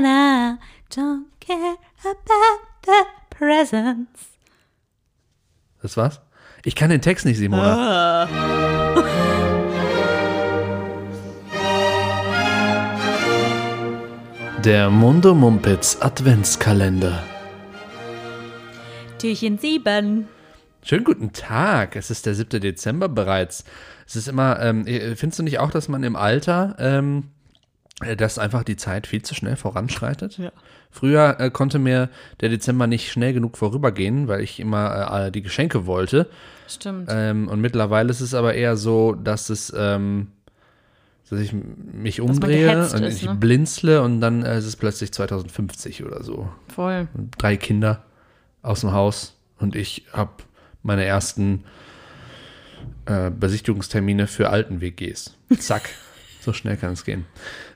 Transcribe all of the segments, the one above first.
and I don't care about the presents. Das war's? Ich kann den Text nicht, Simona. Der Mundo Mumpitz Adventskalender. Türchen 7. Schönen guten Tag. Es ist der 7. Dezember bereits. Es ist immer, ähm, findest du nicht auch, dass man im Alter, ähm, äh, dass einfach die Zeit viel zu schnell voranschreitet? Ja. Früher äh, konnte mir der Dezember nicht schnell genug vorübergehen, weil ich immer äh, die Geschenke wollte. Stimmt. Ähm, und mittlerweile ist es aber eher so, dass es, ähm, dass ich mich umdrehe und ist, ich ne? blinzle und dann äh, ist es plötzlich 2050 oder so. Voll. Drei Kinder aus dem Haus und ich habe meine ersten äh, Besichtigungstermine für alten WGs. Zack. so schnell kann es gehen.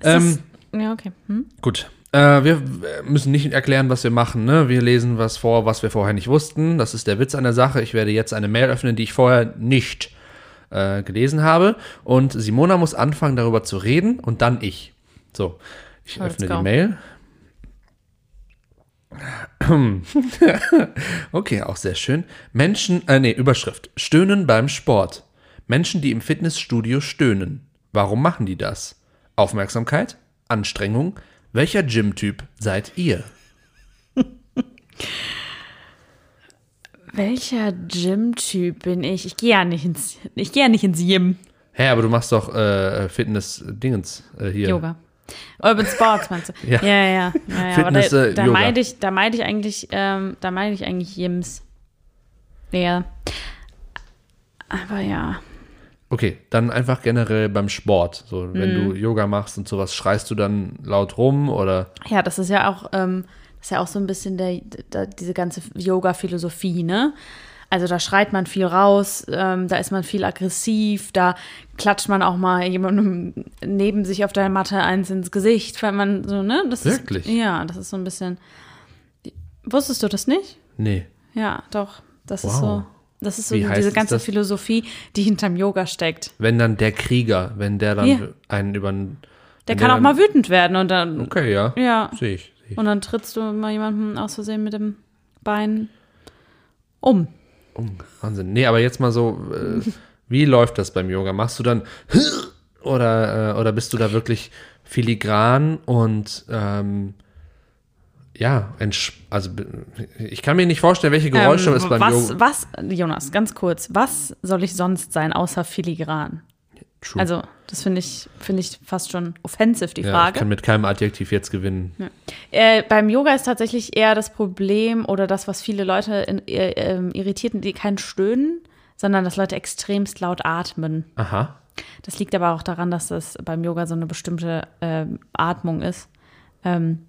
Ähm, das, ja, okay. Hm? Gut. Äh, wir müssen nicht erklären, was wir machen. Ne? Wir lesen was vor, was wir vorher nicht wussten. Das ist der Witz an der Sache. Ich werde jetzt eine Mail öffnen, die ich vorher nicht äh, gelesen habe. Und Simona muss anfangen, darüber zu reden und dann ich. So, ich Let's öffne die Mail. okay, auch sehr schön. Menschen, äh, nee, Überschrift. Stöhnen beim Sport. Menschen, die im Fitnessstudio stöhnen. Warum machen die das? Aufmerksamkeit? Anstrengung? Welcher Gym-Typ seid ihr? Welcher Gym-Typ bin ich? Ich gehe ja nicht ins, ich gehe ja nicht ins Gym. Hä, aber du machst doch äh, Fitness-Dingens äh, hier. Yoga. Urban Sports meinst du? Ja. ja, ja. ja, ja. Fitness, da, äh, da Yoga. meinte ich, da meinte ich eigentlich, ähm, da meinte ich eigentlich Gyms. Ja. Aber ja. Okay, dann einfach generell beim Sport. So, wenn Mhm. du Yoga machst und sowas, schreist du dann laut rum oder? Ja, das ist ja auch, ähm, das ist ja auch so ein bisschen der, der, diese ganze Yoga-Philosophie, ne? Also da schreit man viel raus, ähm, da ist man viel aggressiv, da klatscht man auch mal jemandem neben sich auf der Matte eins ins Gesicht, weil man so, ne? Das Wirklich? Ist, ja, das ist so ein bisschen. Wusstest du das nicht? Nee. Ja, doch. Das ist Wow. so. Das ist so Wie diese es ganze das? Philosophie, die hinterm Yoga steckt. Wenn dann der Krieger, wenn der dann Ja. einen über den. Der kann auch mal wütend werden und dann, Okay, ja. ja, Sehe ich. Seh ich. und dann trittst du mal jemanden aus Versehen mit dem Bein um. Oh, Wahnsinn. Nee, aber jetzt mal so, äh, wie läuft das beim Yoga? Machst du dann oder, äh, oder bist du da wirklich filigran und ähm, ja, also ich kann mir nicht vorstellen, welche Geräusche Ähm, es beim was, Yoga. was, Jonas, ganz kurz, was soll ich sonst sein, außer filigran? True. Also, das finde ich, finde ich fast schon offensiv, die ja, ich Frage. kann mit keinem Adjektiv jetzt gewinnen. Äh, beim Yoga ist tatsächlich eher das Problem oder das, was viele Leute in, äh, ähm, irritiert, die kein Stöhnen, sondern dass Leute extremst laut atmen. Aha. Das liegt aber auch daran, dass das beim Yoga so eine bestimmte ähm, Atmung ist. Ähm,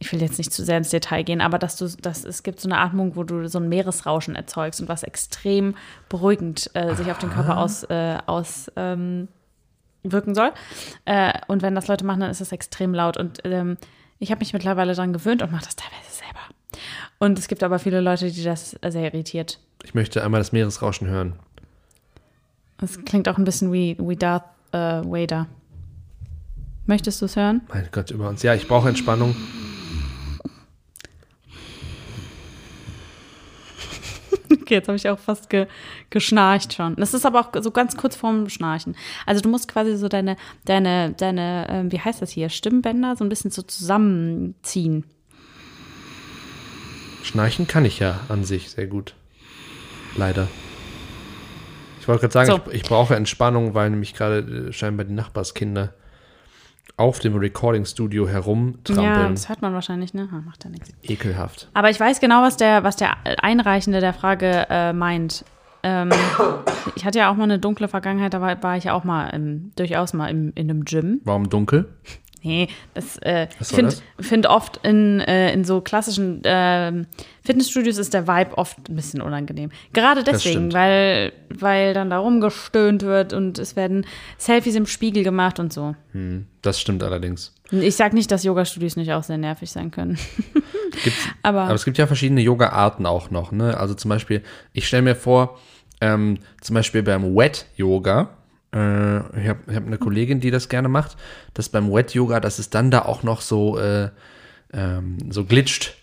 ich will jetzt nicht zu sehr ins Detail gehen, aber dass du, dass es gibt so eine Atmung, wo du so ein Meeresrauschen erzeugst und was extrem beruhigend äh, sich auf den Körper aus, äh, aus ähm, wirken soll. Äh, und wenn das Leute machen, dann ist das extrem laut. Und ähm, ich habe mich mittlerweile daran gewöhnt und mache das teilweise selber. Und es gibt aber viele Leute, die das sehr irritiert. Ich möchte einmal das Meeresrauschen hören. Es klingt auch ein bisschen wie, wie Darth äh, Vader. Möchtest du es hören? Mein Gott, über uns. Ja, ich brauche Entspannung. Okay, jetzt habe ich auch fast ge geschnarcht schon. Das ist aber auch so ganz kurz vorm Schnarchen. Also du musst quasi so deine, deine, deine, ähm, wie heißt das hier, Stimmbänder so ein bisschen so zusammenziehen. Schnarchen kann ich ja an sich sehr gut. Leider. Ich wollte gerade sagen, So. ich, ich brauche Entspannung, weil nämlich gerade äh, scheinbar die Nachbarskinder auf dem Recording-Studio Ja, herumtrampeln. das hört man wahrscheinlich, ne? Ah, macht ja nichts. Ekelhaft. Aber ich weiß genau, was der, was der Einreichende der Frage äh, meint. Ähm, ich hatte ja auch mal eine dunkle Vergangenheit, da war, war ich ja auch mal im, durchaus mal im, in einem Gym. Warum dunkel? Nee, das, äh, ich finde find oft in, äh, in so klassischen ähm, Fitnessstudios ist der Vibe oft ein bisschen unangenehm. Gerade deswegen, weil, weil dann da rumgestöhnt wird und es werden Selfies im Spiegel gemacht und so. Das stimmt allerdings. Ich sag nicht, dass Yoga-Studios nicht auch sehr nervig sein können. Aber, aber es gibt ja verschiedene Yoga-Arten auch noch. Ne? Also zum Beispiel, ich stelle mir vor, ähm, zum Beispiel beim Wet-Yoga, äh, ich habe hab eine Kollegin, die das gerne macht, dass beim Wet-Yoga, dass es dann da auch noch so, äh, ähm, so glitscht.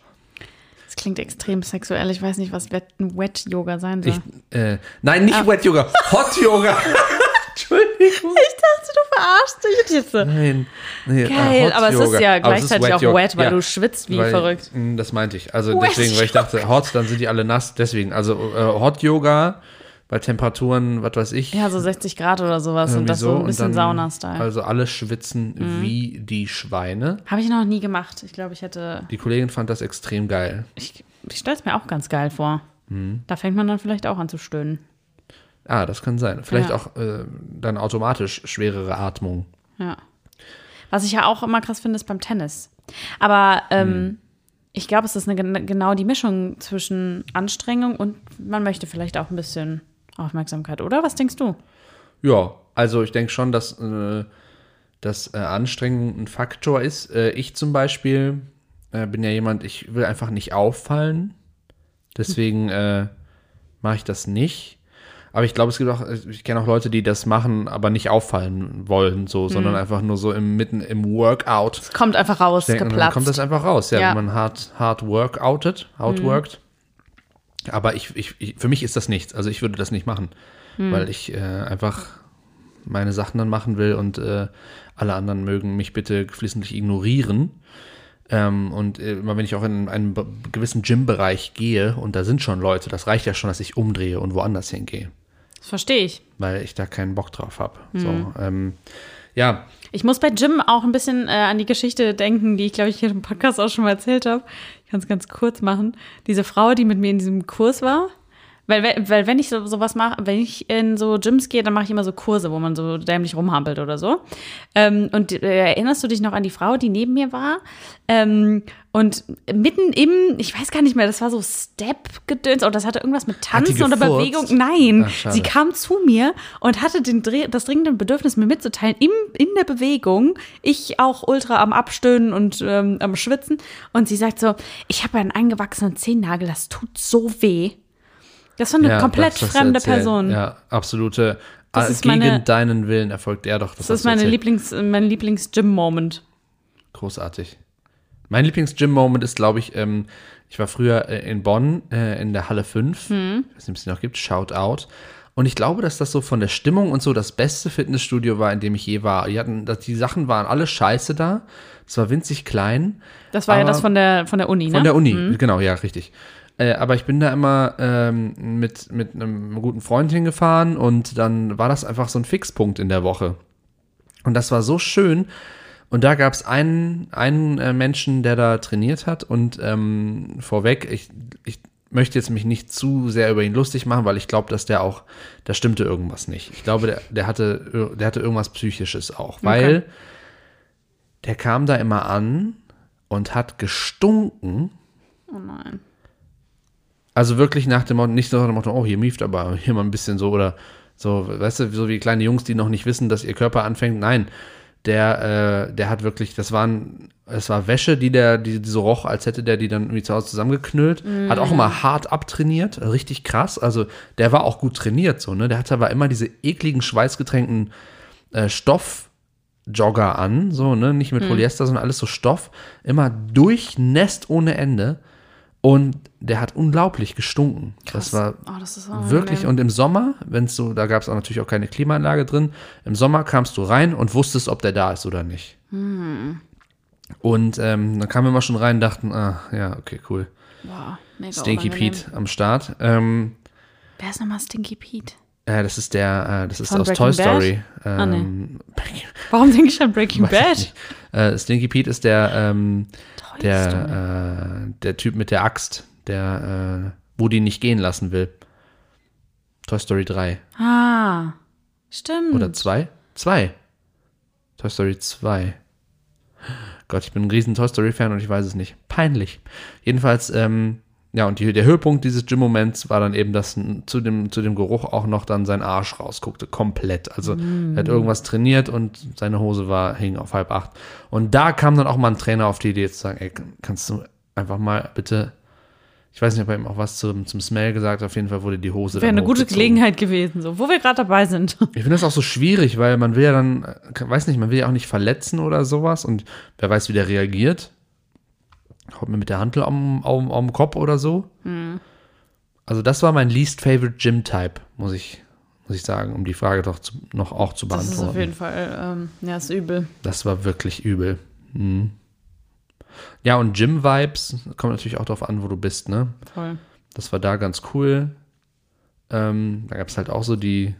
Das klingt extrem sexuell. Ich weiß nicht, was Wet- Wet-Yoga sein soll. Ich, äh, nein, nicht Wet Yoga, Hot Yoga. Entschuldigung. Ich dachte, du verarschst dich jetzt. Nein. Nee, äh, Geil, Hot aber es ist Yoga. ja ist gleichzeitig auch Yoga. wet, weil Ja. du schwitzt wie Weil- verrückt. mh, Das meinte ich. Also Wet deswegen, weil ich dachte, hot, dann sind die alle nass. Deswegen, also äh, Hot Yoga bei Temperaturen, was weiß ich. Ja, so 60 Grad oder sowas und das so ein und bisschen Sauna-Style. Mhm. Also alle schwitzen wie die Schweine. Habe ich noch nie gemacht. Ich glaube, ich hätte. Die Kollegin fand das extrem geil. Ich, ich stelle es mir auch ganz geil vor. Mhm. Da fängt man dann vielleicht auch an zu stöhnen. Ah, das kann sein. Vielleicht Ja. auch äh, dann automatisch schwerere Atmung. Ja. Was ich ja auch immer krass finde, ist beim Tennis. Aber ähm, Hm. ich glaube, es ist eine, gen- genau die Mischung zwischen Anstrengung und man möchte vielleicht auch ein bisschen Aufmerksamkeit, oder? Was denkst du? Ja, also ich denke schon, dass, äh, dass äh, Anstrengung ein Faktor ist. Äh, ich zum Beispiel äh, bin ja jemand, ich will einfach nicht auffallen. Deswegen äh, mache ich das nicht. Aber ich glaube, es gibt auch, ich kenne auch Leute, die das machen, aber nicht auffallen wollen, so, sondern einfach nur so im, mitten im Workout. Es kommt einfach raus, denken, und dann geplatzt. kommt das einfach raus, ja, Ja. wenn man hart, hart workoutet, outworked. Aber ich, ich, ich, für mich ist das nichts. Also ich würde das nicht machen, weil ich äh, einfach meine Sachen dann machen will und äh, alle anderen mögen mich bitte geflissentlich ignorieren. Ähm, und äh, immer wenn ich auch in einen gewissen Gym-Bereich gehe und da sind schon Leute, das reicht ja schon, dass ich umdrehe und woanders hingehe, das verstehe ich. weil ich da keinen Bock drauf habe. So, ähm, ja, Ich muss bei Jim auch ein bisschen äh, an die Geschichte denken, die ich, glaube ich, hier im Podcast auch schon mal erzählt habe. Ich kann es ganz kurz machen. Diese Frau, die mit mir in diesem Kurs war. Weil, weil, wenn ich so, sowas mache, wenn ich in so Gyms gehe, dann mache ich immer so Kurse, wo man so dämlich rumhampelt oder so. Ähm, und äh, erinnerst du dich noch an die Frau, die neben mir war? Ähm, und mitten im, ich weiß gar nicht mehr, das war so Step-Gedöns oder das hatte irgendwas mit Tanzen oder? Bewegung. Nein, Ach, sie kam zu mir und hatte den, das dringende Bedürfnis, mir mitzuteilen, im, in der Bewegung, ich auch ultra am Abstöhnen und ähm, am Schwitzen. Und sie sagt so, ich habe einen eingewachsenen Zehennagel, das tut so weh. Das war eine ja, komplett das, fremde. Person. Ja, absolute. Das äh, ist gegen meine- deinen Willen erfolgt er doch. Das ist meine. Lieblings, mein Lieblings-Gym-Moment. Großartig. Mein Lieblings-Gym-Moment ist, glaube ich, ähm, ich war früher äh, in Bonn äh, in der Halle 5. Hm. Ich weiß nicht, ob es die noch gibt. Shout out. Und ich glaube, dass das so von der Stimmung und so das beste Fitnessstudio war, in dem ich je war. Die, hatten, die Sachen waren alle scheiße da. Es war winzig klein. Das war ja das von der, von der Uni, ne? Von der Uni, genau, ja, richtig. Äh, aber ich bin da immer ähm, mit, mit einem guten Freund hingefahren und dann war das einfach so ein Fixpunkt in der Woche. Und das war so schön. Und da gab es einen, einen äh, Menschen, der da trainiert hat. Und ähm, vorweg, ich, ich möchte jetzt mich nicht zu sehr über ihn lustig machen, weil ich glaube, dass der auch, da stimmte irgendwas nicht. Ich glaube, der, der, hatte, der hatte irgendwas Psychisches auch, weil der kam da immer an und hat gestunken. oh nein. Also wirklich nach dem Motto, nicht so nach dem Motto, oh, hier mieft aber hier mal ein bisschen so oder so, weißt du, so wie kleine Jungs, die noch nicht wissen, dass ihr Körper anfängt. Nein, der, äh, der hat wirklich, das waren, es war Wäsche, die der, die, die so roch, als hätte der die dann irgendwie zu Hause zusammengeknüllt. Hat auch immer hart abtrainiert, richtig krass. Also der war auch gut trainiert, so, ne? Der hatte aber immer diese ekligen, schweißgetränkten äh, Stoffjogger an, so, ne? Nicht mit Polyester, sondern alles so Stoff. Immer durchnässt ohne Ende. Und der hat unglaublich gestunken. Das war Oh, das wirklich. Und im Sommer, wenn es so, da gab es auch natürlich auch keine Klimaanlage drin. Im Sommer kamst du rein und wusstest, ob der da ist oder nicht. Hm. Und ähm, dann kamen wir mal schon rein und dachten, ah, ja, okay, cool. Boah, mega Stinky. Pete am Start. Ähm, Wer ist nochmal Stinky Pete? äh, das ist der, äh, das ist Von aus Breaking Toy? Story. Ah, nee. Ähm, Warum denke ich an Breaking Bad? Äh, Stinky Pete ist der, ähm, der, äh, der Typ mit der Axt, der äh, Woody nicht gehen lassen will. Toy Story 3. Ah, stimmt. Oder 2? 2. Toy Story 2. Gott, ich bin ein riesen Toy Story-Fan und ich weiß es nicht. Peinlich. Jedenfalls, ähm, ja, und die, der Höhepunkt dieses Gym-Moments war dann eben, dass zu dem, zu dem Geruch auch noch dann sein Arsch rausguckte. Komplett. Also er hat irgendwas trainiert und seine Hose war, hing auf halb acht. Und da kam dann auch mal ein Trainer auf die Idee zu sagen, ey, kannst du einfach mal bitte, ich weiß nicht, ob er ihm auch was zum, zum Smell gesagt hat, auf jeden Fall wurde die Hose Wäre eine gute. Gelegenheit gewesen, so, wo wir gerade dabei sind. Ich finde das auch so schwierig, weil man will ja dann, äh, weiß nicht, man will ja auch nicht verletzen oder sowas und wer weiß, wie der reagiert. Haut mir mit der Hantel am, am, am Kopf oder so. Hm. Also das war mein least favorite Gym-Type, muss ich, muss ich sagen, um die Frage doch zu, noch auch zu Das ist beantworten. auf jeden Fall, ähm, ja, ist übel. Das war wirklich übel. Mhm. Ja, und Gym-Vibes, kommt natürlich auch darauf an, wo du bist, ne? Voll. Das war da ganz cool. Ähm, da gab es halt auch so die,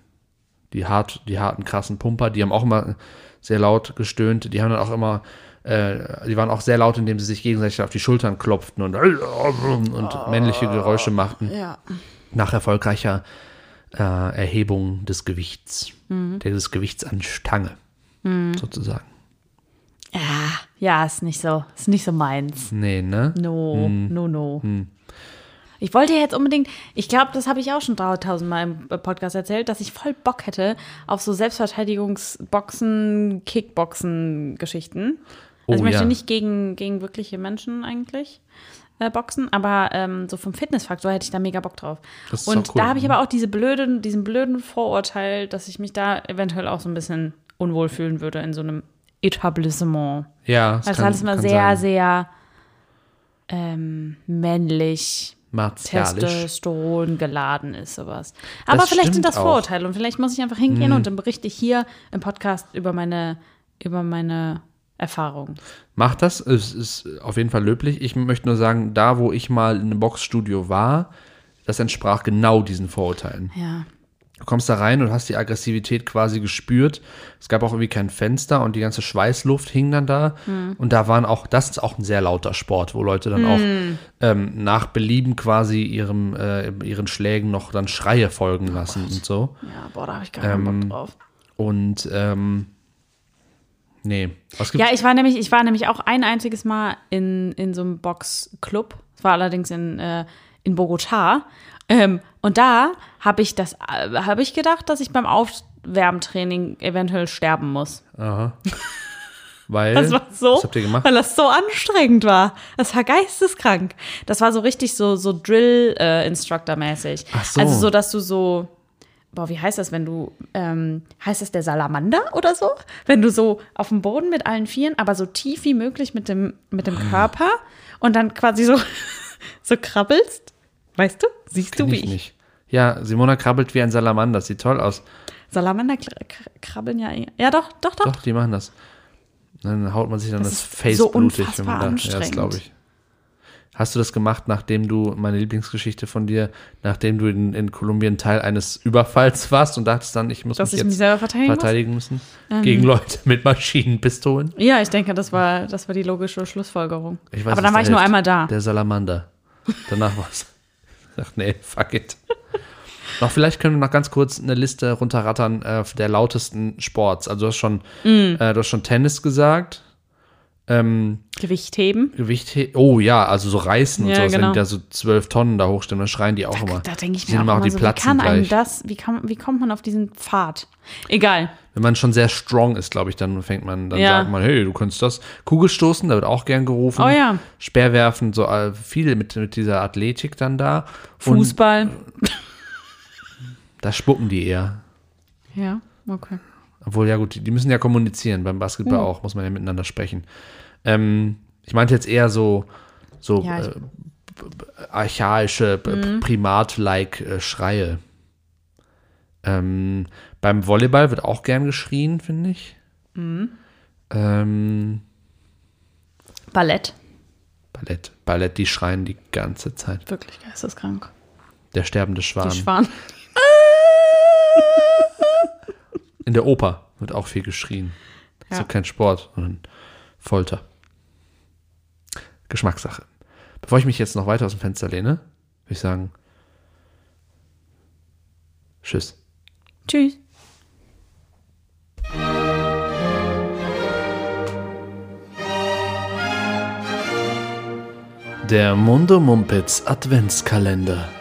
die, hart, die harten, krassen Pumper, die haben auch immer sehr laut gestöhnt. Die haben dann auch immer, äh, die waren auch sehr laut, indem sie sich gegenseitig auf die Schultern klopften und, und männliche Geräusche machten. Ja. Nach erfolgreicher äh, Erhebung des Gewichts. Des Gewichts an Stange, sozusagen. Ja, ja, ist nicht so, ist nicht so meins. Nee, ne? No, no, no. Ich wollte jetzt unbedingt, ich glaube, das habe ich auch schon tausendmal im Podcast erzählt, dass ich voll Bock hätte auf so Selbstverteidigungsboxen, Kickboxen-Geschichten. Also Oh, ich möchte ja. nicht gegen, gegen wirkliche Menschen eigentlich äh, boxen, aber ähm, so vom Fitnessfaktor hätte ich da mega Bock drauf. Das Und auch cool. da habe ich aber auch diese blöden, diesen blöden Vorurteil, dass ich mich da eventuell auch so ein bisschen unwohl fühlen würde in so einem Etablissement. Ja, das Weil es kann- alles immer sehr, sein. sehr ähm, männlich, martialisch. Testosteron geladen ist, sowas. Aber Das vielleicht sind das auch. Vorurteile und vielleicht muss ich einfach hingehen und dann berichte ich hier im Podcast über meine, über meine Erfahrungen. Macht das, es ist auf jeden Fall löblich. Ich möchte nur sagen, da wo ich mal in einem Boxstudio war, das entsprach genau diesen Vorurteilen. Ja. Du kommst da rein und hast die Aggressivität quasi gespürt. Es gab auch irgendwie kein Fenster und die ganze Schweißluft hing dann da. Und da waren auch, das ist auch ein sehr lauter Sport, wo Leute dann auch ähm, nach Belieben quasi ihrem, äh, ihren Schlägen noch dann Schreie folgen lassen und so. Ja, boah, da habe ich gar keinen Ähm, Bock drauf. Und ähm, nee. Ja, ich war nämlich, ich war nämlich auch ein einziges Mal in, in so einem Boxclub. Es war allerdings in, äh, in Bogotá. Ähm, und da habe ich das, äh, habe ich gedacht, dass ich beim Aufwärmtraining eventuell sterben muss. Aha. Weil, Das war so, was habt ihr gemacht? weil das so anstrengend war. Das war geisteskrank. Das war so richtig so, so Drill-Instructor-mäßig. Ach so. Also so, dass du so, boah, wie heißt das, wenn du, ähm, heißt das der Salamander oder so? Wenn du so auf dem Boden mit allen Vieren, aber so tief wie möglich mit dem, mit dem Körper und dann quasi so, so krabbelst. Weißt du? Siehst Kenn du, wie ich ich? nicht. Ja, Simona krabbelt wie ein Salamander. Sieht toll aus. Salamander kr- kr- krabbeln ja. eh- Ja, doch, doch, doch. Doch, die machen das. Dann haut man sich dann das, Das Face so blutig, wenn man da. Ja, das glaube ich. Hast du das gemacht, nachdem du, meine Lieblingsgeschichte von dir, nachdem du in, in Kolumbien Teil eines Überfalls warst und dachtest dann, ich muss Dass mich ich mich jetzt selber verteidigen verteidigen müssen? Gegen Leute mit Maschinenpistolen? Ja, ich denke, das war, das war die logische Schlussfolgerung. Ich weiß, Aber dann war ich nur einmal da. Der Salamander. Danach war's. Ach nee, fuck it. noch vielleicht können wir noch ganz kurz eine Liste runterrattern äh, der lautesten Sports. Also du hast schon, Mm. äh, du hast schon Tennis gesagt. Ähm, Gewicht heben. Gewicht, he- oh ja, also so reißen und Ja, sowas, wenn genau. die da so zwölf Tonnen da hochstimmen, dann schreien die auch immer. Da denke ich mir auch immer immer die so, wie platzen kann einem gleich. das, wie, kann, wie kommt man auf diesen Pfad? Egal. Wenn man schon sehr strong ist, glaube ich, dann fängt man, dann Ja. sagt man, hey, du kannst das. Kugelstoßen, da wird auch gern gerufen. Oh ja. Speerwerfen, so äh, viel mit, mit dieser Athletik dann da. Und Fußball. da spucken die eher. Ja, okay. Obwohl, ja gut, die, die müssen ja kommunizieren, beim Basketball Hm. auch, muss man ja miteinander sprechen. Ähm, ich meinte jetzt eher so, so Ja, äh, archaische, Mhm. Primat-like äh, Schreie. Ähm, beim Volleyball wird auch gern geschrien, finde ich. Mhm. Ähm, Ballett. Ballett, Ballett, die schreien die ganze Zeit. Wirklich geisteskrank. Der sterbende Schwan. Die Schwan. In der Oper wird auch viel geschrien. Das ist Ja. ja kein Sport, sondern Folter. Geschmackssache. Bevor ich mich jetzt noch weiter aus dem Fenster lehne, würde ich sagen, tschüss. Tschüss. Der Mundo Mumpitz Adventskalender.